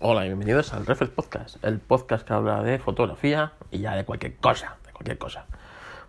Hola y bienvenidos al Reflex Podcast, el podcast que habla de fotografía y ya de cualquier cosa, de cualquier cosa.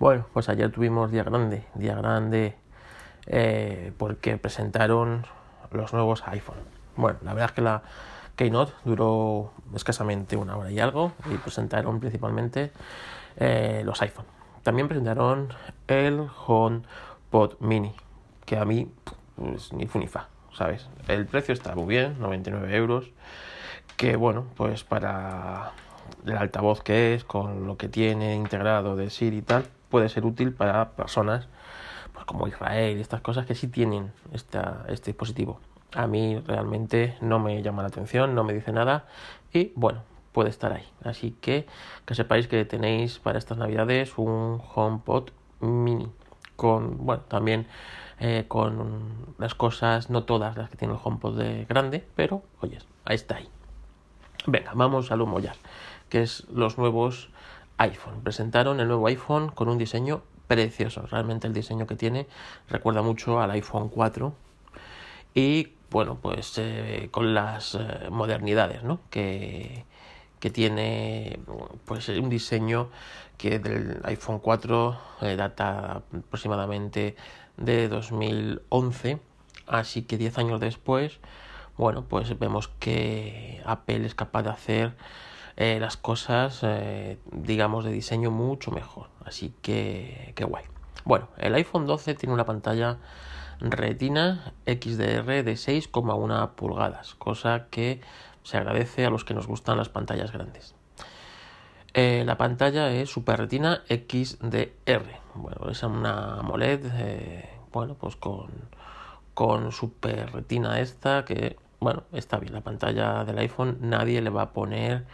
Bueno, pues ayer tuvimos día grande, día grande eh, porque presentaron los nuevos iPhone. Bueno, la verdad es que la Keynote duró escasamente una hora y algo y presentaron principalmente eh, los iPhone. También presentaron el HomePod Mini, que a mí pues, ni fu ni fa, ¿sabes? El precio está muy bien, 99 euros que bueno, pues para el altavoz que es, con lo que tiene integrado de Siri y tal, puede ser útil para personas pues como Israel y estas cosas que sí tienen esta, este dispositivo. A mí realmente no me llama la atención, no me dice nada y bueno, puede estar ahí. Así que que sepáis que tenéis para estas navidades un HomePod mini con, bueno, también eh, con las cosas, no todas las que tiene el HomePod de grande, pero oyes, ahí está ahí. Venga, vamos al humo ya, que es los nuevos iPhone. Presentaron el nuevo iPhone con un diseño precioso. Realmente el diseño que tiene recuerda mucho al iPhone 4 y bueno, pues eh, con las eh, modernidades, ¿no? Que, que tiene pues un diseño que del iPhone 4 eh, data aproximadamente de 2011, así que 10 años después bueno, pues vemos que Apple es capaz de hacer eh, las cosas, eh, digamos, de diseño mucho mejor. Así que, qué guay. Bueno, el iPhone 12 tiene una pantalla Retina XDR de 6,1 pulgadas, cosa que se agradece a los que nos gustan las pantallas grandes. Eh, la pantalla es Super Retina XDR. Bueno, es una AMOLED, bueno, pues con, con Super Retina esta que bueno, está bien, la pantalla del iPhone nadie le va a poner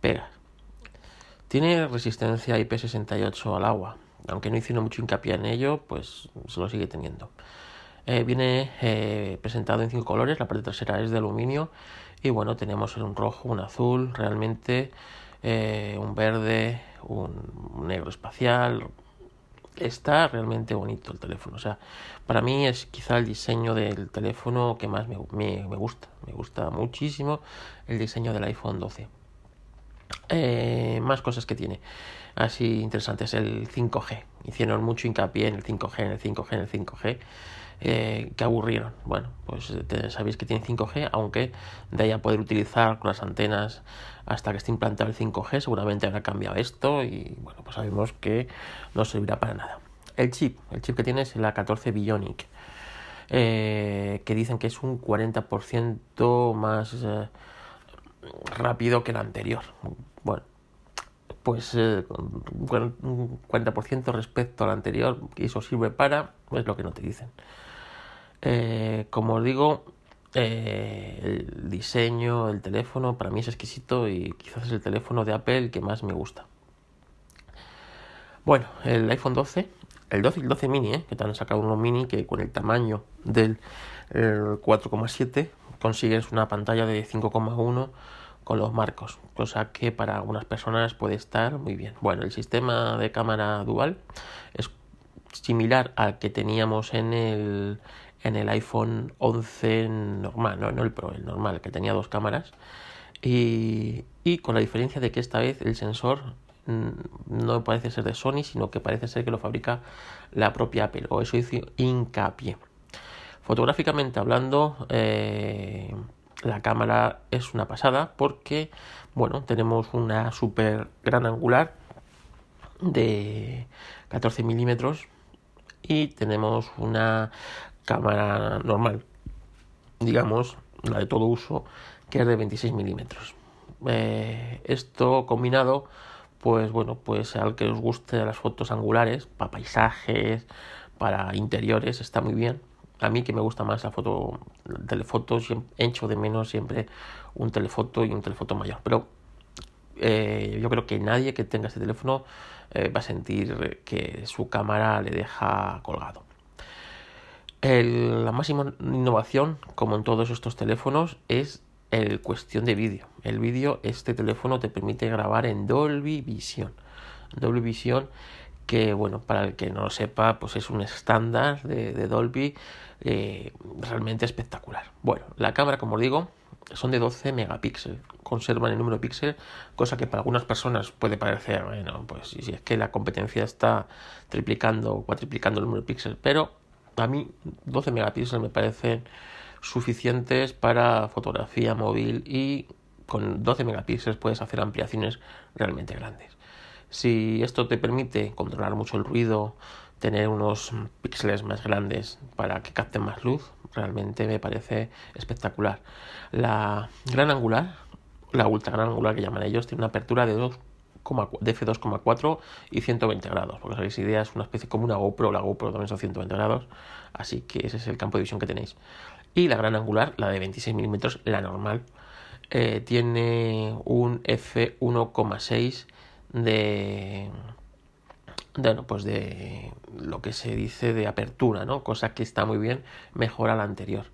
pegas. Tiene resistencia IP68 al agua, aunque no hicieron mucho hincapié en ello, pues se lo sigue teniendo. Eh, viene eh, presentado en cinco colores, la parte trasera es de aluminio y bueno, tenemos un rojo, un azul, realmente eh, un verde, un negro espacial, está realmente bonito el teléfono. O sea, para mí es quizá el diseño del teléfono que más me, gusta. Me gusta muchísimo el diseño del iPhone 12. Eh, más cosas que tiene. Así interesantes. El 5G. Hicieron mucho hincapié en el 5G, en el 5G, en el 5G. Eh, que aburrieron. Bueno, pues sabéis que tiene 5G, aunque de ahí a poder utilizar con las antenas hasta que esté implantado el 5G, seguramente habrá cambiado esto y bueno, pues sabemos que no servirá para nada. El chip, el chip que tiene es el A14 Bionic, eh, que dicen que es un 40% más eh, rápido que el anterior. Bueno, pues un 40% respecto al anterior, y eso sirve para, es lo que no te dicen. Eh, como os digo, eh, el diseño, el teléfono, para mí es exquisito y quizás es el teléfono de Apple que más me gusta. Bueno, el iPhone 12, el 12 y el 12 mini, eh, que te han sacado uno mini que con el tamaño del 4,7 consigues una pantalla de 5,1 con los marcos, cosa que para algunas personas puede estar muy bien. Bueno, el sistema de cámara dual es similar al que teníamos en el, en el iPhone 11 normal, no, no el Pro, el normal, que tenía dos cámaras. Y, y con la diferencia de que esta vez el sensor mm, no parece ser de Sony, sino que parece ser que lo fabrica la propia Apple, o eso hizo hincapié. Fotográficamente hablando, eh, la cámara es una pasada porque, bueno, tenemos una super gran angular de 14 milímetros y tenemos una cámara normal, digamos, la de todo uso, que es de 26 milímetros. Eh, esto combinado, pues bueno, pues al que os guste las fotos angulares, para paisajes, para interiores, está muy bien. A mí que me gusta más la foto, el telefoto, hecho de menos siempre un telefoto y un telefoto mayor. Pero eh, yo creo que nadie que tenga este teléfono eh, va a sentir que su cámara le deja colgado la máxima innovación, como en todos estos teléfonos, es el cuestión de vídeo. El vídeo, este teléfono te permite grabar en Dolby Vision. Dolby Vision, que bueno, para el que no lo sepa, pues es un estándar de, Dolby eh, realmente espectacular. Bueno, la cámara, como os digo, son de 12 megapíxeles. conservan el número de píxeles, cosa que para algunas personas puede parecer, bueno, pues si es que la competencia está triplicando o cuatriplicando el número de píxeles, pero a mí 12 megapíxeles me parecen suficientes para fotografía móvil y con 12 megapíxeles puedes hacer ampliaciones realmente grandes. Si esto te permite controlar mucho el ruido, tener unos píxeles más grandes para que capten más luz, realmente me parece espectacular. La gran angular, la ultra gran angular que llaman ellos, tiene una apertura de 2 de f2,4 y 120 grados. Porque sabéis, idea es una especie como una GoPro, la GoPro también son 120 grados, así que ese es el campo de visión que tenéis. Y la gran angular, la de 26 milímetros, la normal, eh, tiene un f1,6 de bueno, pues de lo que se dice de apertura, ¿no? Cosa que está muy bien, mejora la anterior.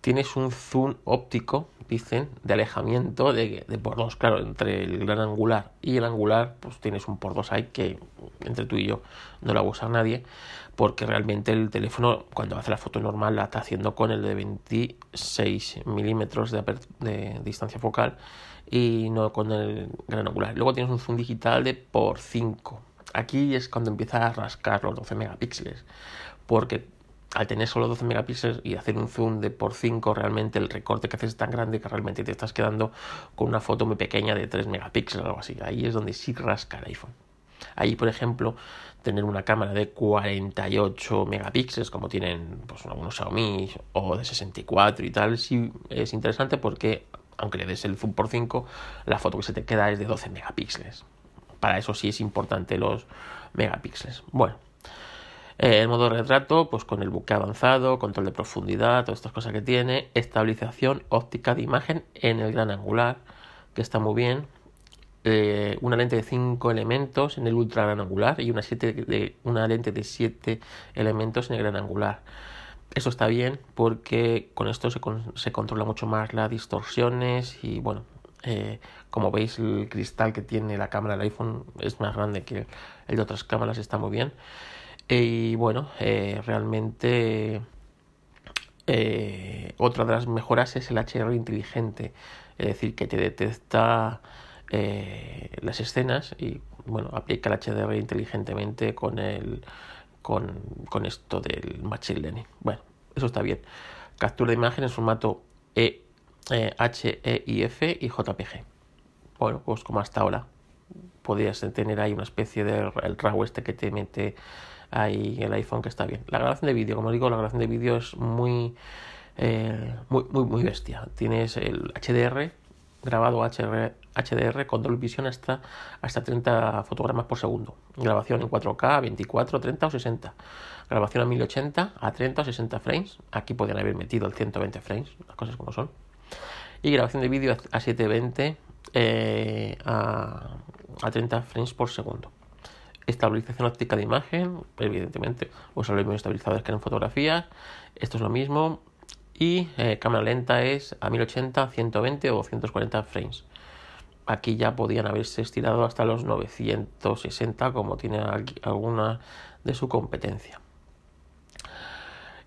Tienes un zoom óptico, dicen, de alejamiento de, de por dos. Claro, entre el gran angular y el angular, pues tienes un por dos ahí que entre tú y yo no lo va a usar nadie, porque realmente el teléfono, cuando hace la foto normal, la está haciendo con el de 26 milímetros de, de distancia focal y no con el gran angular. Luego tienes un zoom digital de por 5 Aquí es cuando empieza a rascar los 12 megapíxeles, porque al tener solo 12 megapíxeles y hacer un zoom de por 5, realmente el recorte que haces es tan grande que realmente te estás quedando con una foto muy pequeña de 3 megapíxeles o algo así. Ahí es donde sí rasca el iPhone. Ahí, por ejemplo, tener una cámara de 48 megapíxeles, como tienen pues, algunos Xiaomi, o de 64 y tal, sí es interesante porque, aunque le des el zoom por 5, la foto que se te queda es de 12 megapíxeles para eso sí es importante los megapíxeles. Bueno, eh, el modo retrato, pues con el buque avanzado, control de profundidad, todas estas cosas que tiene, estabilización óptica de imagen en el gran angular, que está muy bien. Eh, una lente de 5 elementos en el ultra gran angular y una, de, una lente de 7 elementos en el gran angular. Eso está bien porque con esto se, se controla mucho más las distorsiones y bueno, eh, como veis, el cristal que tiene la cámara del iPhone es más grande que el de otras cámaras, está muy bien. Y bueno, eh, realmente eh, otra de las mejoras es el HDR inteligente, es decir, que te detecta las escenas y bueno, aplica el HDR inteligentemente con el con, con esto del machine learning. Bueno, eso está bien. Captura de imagen en formato E eh, HEIF y JPG. Bueno, pues como hasta ahora. Podrías tener ahí una especie de el RAW este que te mete ahí el iPhone que está bien. La grabación de vídeo, como digo, la grabación de vídeo es muy, eh, muy, muy, bestia. Tienes el HDR, grabado HDR con Dolby Vision hasta, hasta 30 fotogramas por segundo. Grabación en 4K, 24, 30 o 60. Grabación a 1080, a 30 o 60 frames. Aquí podrían haber metido el 120 frames, las cosas como son y grabación de vídeo a 720 eh, a, a 30 frames por segundo. Estabilización óptica de imagen, evidentemente, usa los mismos estabilizadores que en fotografías. Esto es lo mismo. Y eh, cámara lenta es a 1080, 120 o 140 frames. Aquí ya podían haberse estirado hasta los 960, como tiene alguna de su competencia.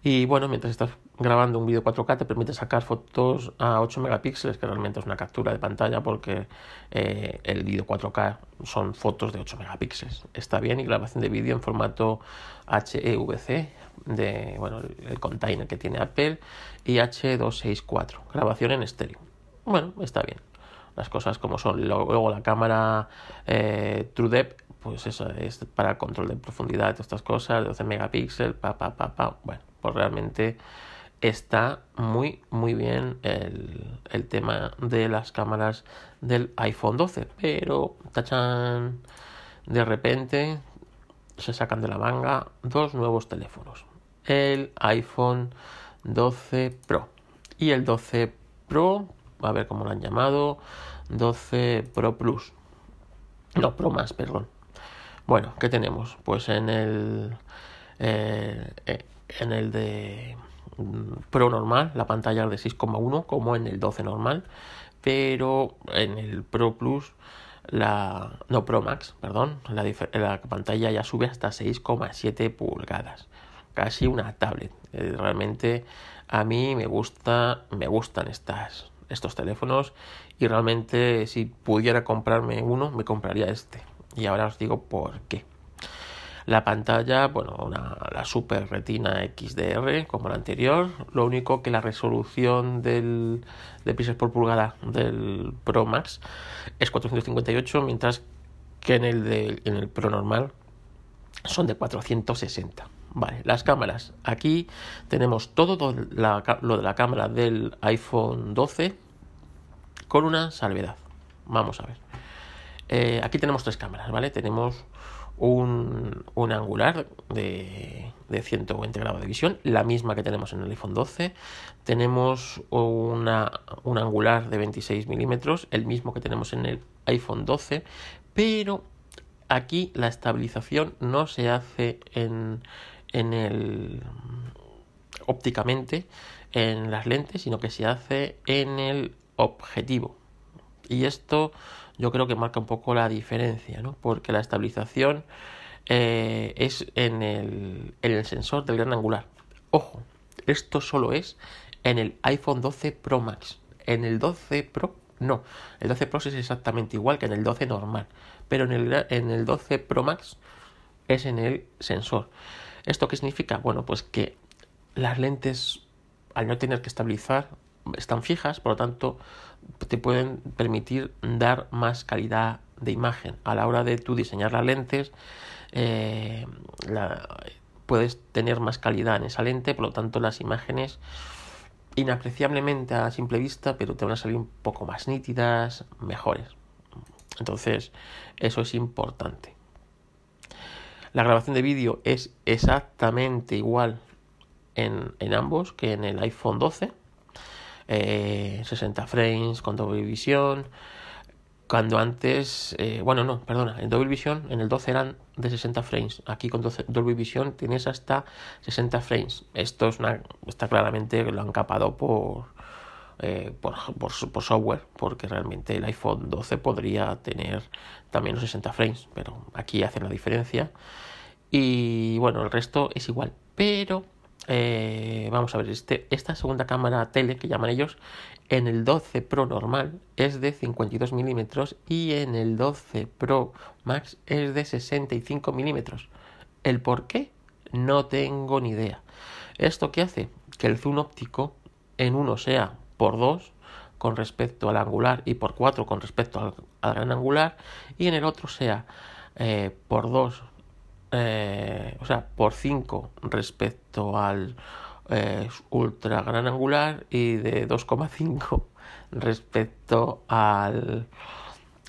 Y bueno, mientras estás grabando un vídeo 4K te permite sacar fotos a 8 megapíxeles, que realmente es una captura de pantalla porque eh, el vídeo 4K son fotos de 8 megapíxeles. Está bien y grabación de vídeo en formato HEVC de bueno, el container que tiene Apple y H264, grabación en estéreo. Bueno, está bien. Las cosas como son. Luego la cámara eh, TrueDepth, pues eso es para control de profundidad, todas estas cosas, 12 megapíxeles, pa, pa, pa, pa. Bueno, pues realmente está muy muy bien el, el, tema de las cámaras del iPhone 12 pero tachan de repente se sacan de la manga dos nuevos teléfonos el iPhone 12 Pro. Y el 12 Pro a ver cómo lo han llamado 12 Pro Plus. No Pro más perdón. Bueno qué tenemos pues en el eh, eh, en el de Pro normal, la pantalla es de 6,1 como en el 12 normal, pero en el Pro Plus, la no Pro Max, perdón, la, la pantalla ya sube hasta 6,7 pulgadas, casi una tablet. Eh, realmente a mí me gusta, me gustan estas estos teléfonos y realmente si pudiera comprarme uno me compraría este y ahora os digo por qué. La pantalla, bueno, una, la Super Retina XDR como la anterior, lo único que la resolución del, de píxeles por pulgada del Pro Max es 458, mientras que en el, de, en el Pro normal son de 460. Vale, las cámaras. Aquí tenemos todo lo de la cámara del iPhone 12 con una salvedad. Vamos a ver. Eh, aquí tenemos tres cámaras, ¿vale? Tenemos un, un angular de, de, 120 grados de visión, la misma que tenemos en el iPhone 12. Tenemos una, un angular de 26 milímetros, el mismo que tenemos en el iPhone 12, pero aquí la estabilización no se hace en, en el ópticamente en las lentes, sino que se hace en el objetivo. Y esto yo creo que marca un poco la diferencia, ¿no? Porque la estabilización eh, es en el, en el sensor del gran angular. Ojo, esto solo es en el iPhone 12 Pro Max. En el 12 Pro no. El 12 Pro es exactamente igual que en el 12 normal. Pero en el, en el 12 Pro Max es en el sensor. ¿Esto qué significa? Bueno, pues que las lentes, al no tener que estabilizar, están fijas, por lo tanto, te pueden permitir dar más calidad de imagen. A la hora de tú diseñar las lentes, eh, puedes tener más calidad en esa lente, por lo tanto, las imágenes inapreciablemente a simple vista, pero te van a salir un poco más nítidas, mejores. Entonces, eso es importante. La grabación de vídeo es exactamente igual en, en ambos que en el iPhone 12 60 eh, frames con doble visión. Cuando antes, eh, bueno, no, perdona, en Dolby Vision en el 12 eran de 60 frames. Aquí con 12, Dolby Vision tienes hasta 60 frames. Esto es una, está claramente lo han capado por, eh, por, por, por, software, porque realmente el iPhone 12 podría tener también los 60 frames, pero aquí hacen la diferencia. Y bueno, el resto es igual, pero eh, vamos a ver, este, esta segunda cámara tele que llaman ellos, en el 12 Pro normal es de 52 milímetros y en el 12 Pro Max es de 65 milímetros. ¿El por qué? No tengo ni idea. ¿Esto qué hace? Que el zoom óptico en uno sea por 2 con respecto al angular y por 4 con respecto al, gran angular y en el otro sea eh, por 2 eh, o sea, por 5 respecto al eh, ultra gran angular y de 2,5 respecto al,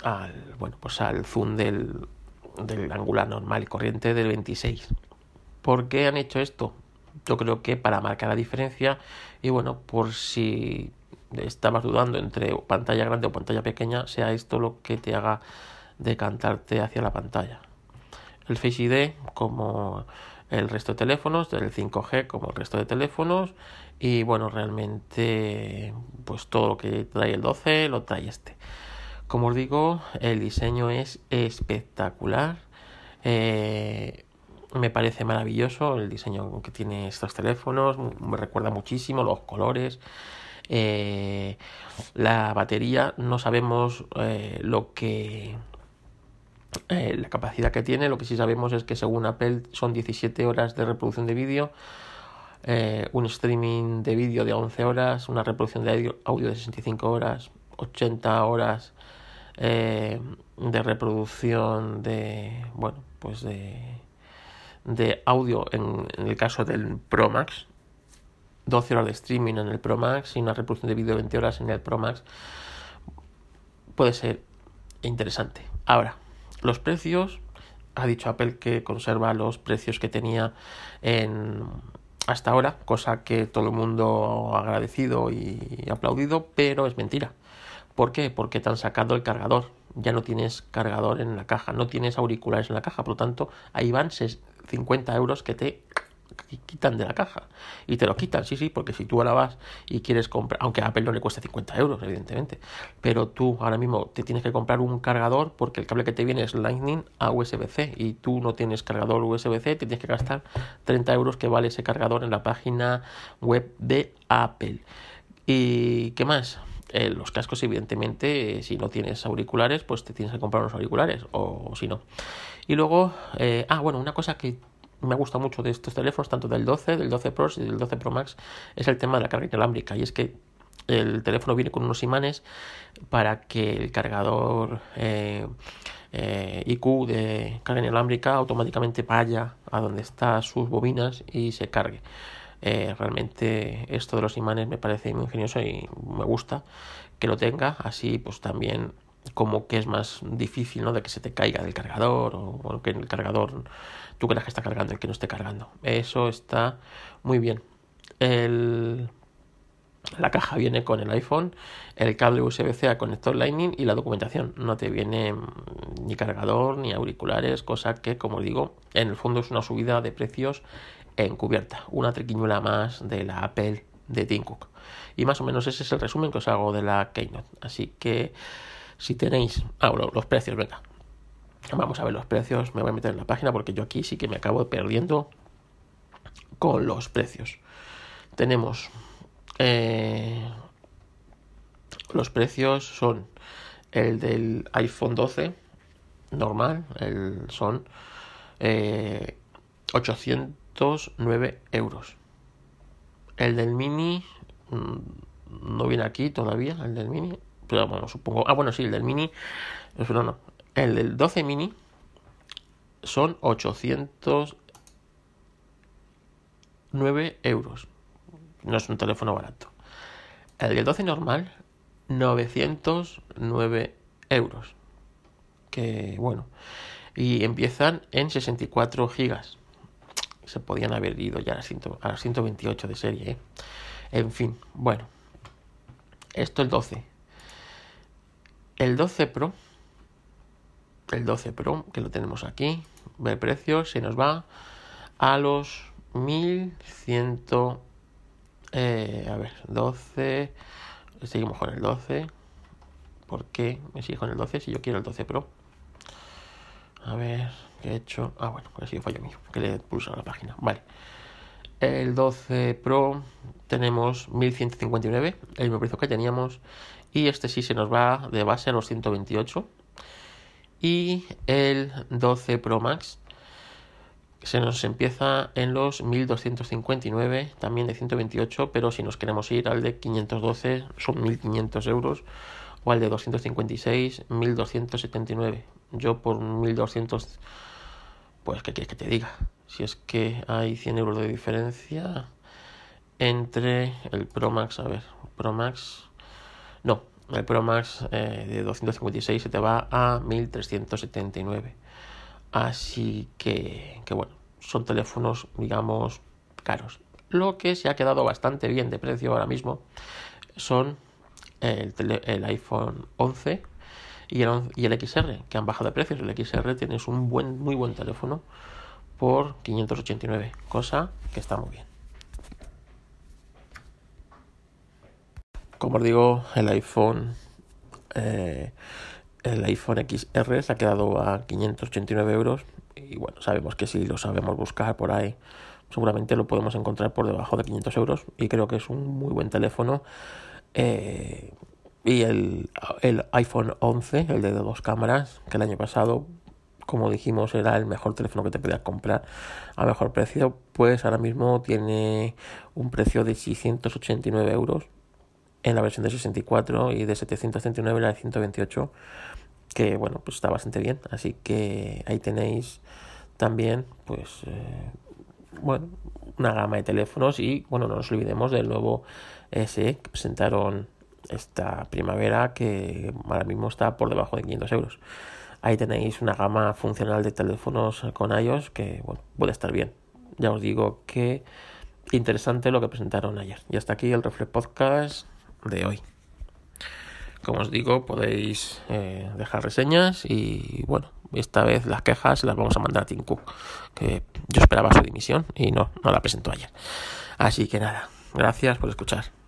al, bueno, pues al zoom del, del angular normal y corriente del 26. ¿Por qué han hecho esto? Yo creo que para marcar la diferencia y bueno, por si estabas dudando entre pantalla grande o pantalla pequeña, sea esto lo que te haga decantarte hacia la pantalla el Face ID como el resto de teléfonos, el 5G como el resto de teléfonos y bueno, realmente pues todo lo que trae el 12 lo trae este. Como os digo, el diseño es espectacular. Eh, me parece maravilloso el diseño que tiene estos teléfonos, me recuerda muchísimo los colores. Eh, la batería, no sabemos eh, lo que eh, la capacidad que tiene. Lo que sí sabemos es que según Apple son 17 horas de reproducción de vídeo, eh, un streaming de vídeo de 11 horas, una reproducción de audio de 65 horas, 80 horas eh, de reproducción de, bueno, pues de, de audio en, en el caso del Pro Max, 12 horas de streaming en el Pro Max y una reproducción de vídeo de 20 horas en el Pro Max. Puede ser interesante. Ahora, los precios, ha dicho Apple que conserva los precios que tenía en hasta ahora, cosa que todo el mundo ha agradecido y aplaudido, pero es mentira. ¿Por qué? Porque te han sacado el cargador. Ya no tienes cargador en la caja, no tienes auriculares en la caja, por lo tanto, ahí van 50 euros que te quitan de la caja. Y te lo quitan, sí, sí, porque si tú ahora vas y quieres comprar, aunque a Apple no le cuesta 50 euros, evidentemente, pero tú ahora mismo te tienes que comprar un cargador porque el cable que te viene es Lightning a USB-C y tú no tienes cargador USB-C, te tienes que gastar 30 euros que vale ese cargador en la página web de Apple. ¿Y qué más? Eh, los cascos, evidentemente, si no tienes auriculares, pues te tienes que comprar unos auriculares, o, si no. Y luego, eh, ah, bueno, una cosa que me gusta mucho de estos teléfonos, tanto del 12, del 12 Pro y del 12 Pro Max, es el tema de la carga inalámbrica. Y es que el teléfono viene con unos imanes para que el cargador IQ de carga inalámbrica automáticamente vaya a donde están sus bobinas y se cargue. Eh, realmente esto de los imanes me parece muy ingenioso y me gusta que lo tenga. Así pues también como que es más difícil ¿no? de que se te caiga del cargador o, que el cargador tú creas que está cargando y que no esté cargando. Eso está muy bien. El, la caja viene con el iPhone, el cable USB-C a conector Lightning y la documentación. No te viene mm, ni cargador ni auriculares, cosa que, como digo, en el fondo es una subida de precios encubierta, una triquiñuela más de la Apple de Tim Cook. Y más o menos ese es el resumen que os hago de la Keynote. Así que si tenéis... Ah, los precios, venga. Vamos a ver los precios. Me voy a meter en la página porque yo aquí sí que me acabo perdiendo con los precios. Tenemos... Eh, los precios son el del iPhone 12 normal, el, son eh, 800 9 euros. El del mini mm, no viene aquí todavía, el del mini, pero bueno, supongo. Ah, bueno, sí, el del mini. El del 12 mini son 809 euros. No es un teléfono barato. El del 12 normal, 909 euros. Que bueno. Y empiezan en 64 gigas se podían haber ido ya a las, 128 de serie. ¿eh? En fin, bueno. Esto el 12. El 12 Pro. El 12 Pro, que lo tenemos aquí. Ve precio, se nos va a los 1100. Eh, a ver, 12. Seguimos con el 12. ¿Por qué me sigue con el 12 si yo quiero el 12 Pro? A ver, ¿qué he hecho? Ah, bueno, pues ha sido fallo mío, que le he pulsado la página. Vale. El 12 Pro tenemos 1159, el mismo precio que teníamos. Y este sí se nos va de base a los 128. Y el 12 Pro Max se nos empieza en los 1259, también de 128, pero si nos queremos ir al de 512 son 1500 euros o al de 256 1279 yo por 1200, pues, ¿qué quieres que te diga? Si es que hay 100 euros de diferencia entre el Pro Max, a ver, Pro Max, no, el Pro Max eh, de 256 se te va a 1379. Así que, que bueno, son teléfonos, digamos, caros. Lo que se ha quedado bastante bien de precio ahora mismo son el, iPhone 11 y el, y el XR, que han bajado de precios. El XR tienes un buen, muy buen teléfono por 589, cosa que está muy bien. Como os digo, el iPhone eh, el iPhone XR se ha quedado a 589 euros y bueno, sabemos que si lo sabemos buscar por ahí, seguramente lo podemos encontrar por debajo de 500 euros y creo que es un muy buen teléfono. Eh, y el, el iPhone 11, el de dos cámaras, que el año pasado, como dijimos, era el mejor teléfono que te podías comprar a mejor precio, pues ahora mismo tiene un precio de 689 euros en la versión de 64 y de 739 en la de 128, que bueno, pues está bastante bien. Así que ahí tenéis también, pues, eh, bueno, una gama de teléfonos y bueno, no nos olvidemos del nuevo SE que presentaron esta primavera que ahora mismo está por debajo de 500 euros. Ahí tenéis una gama funcional de teléfonos con iOS que bueno, puede estar bien. Ya os digo que interesante lo que presentaron ayer. Y hasta aquí el Reflex Podcast de hoy. Como os digo, podéis eh, dejar reseñas y bueno, esta vez las quejas las vamos a mandar a Tim Cook, que yo esperaba su dimisión y no, no la presentó ayer. Así que nada, gracias por escuchar.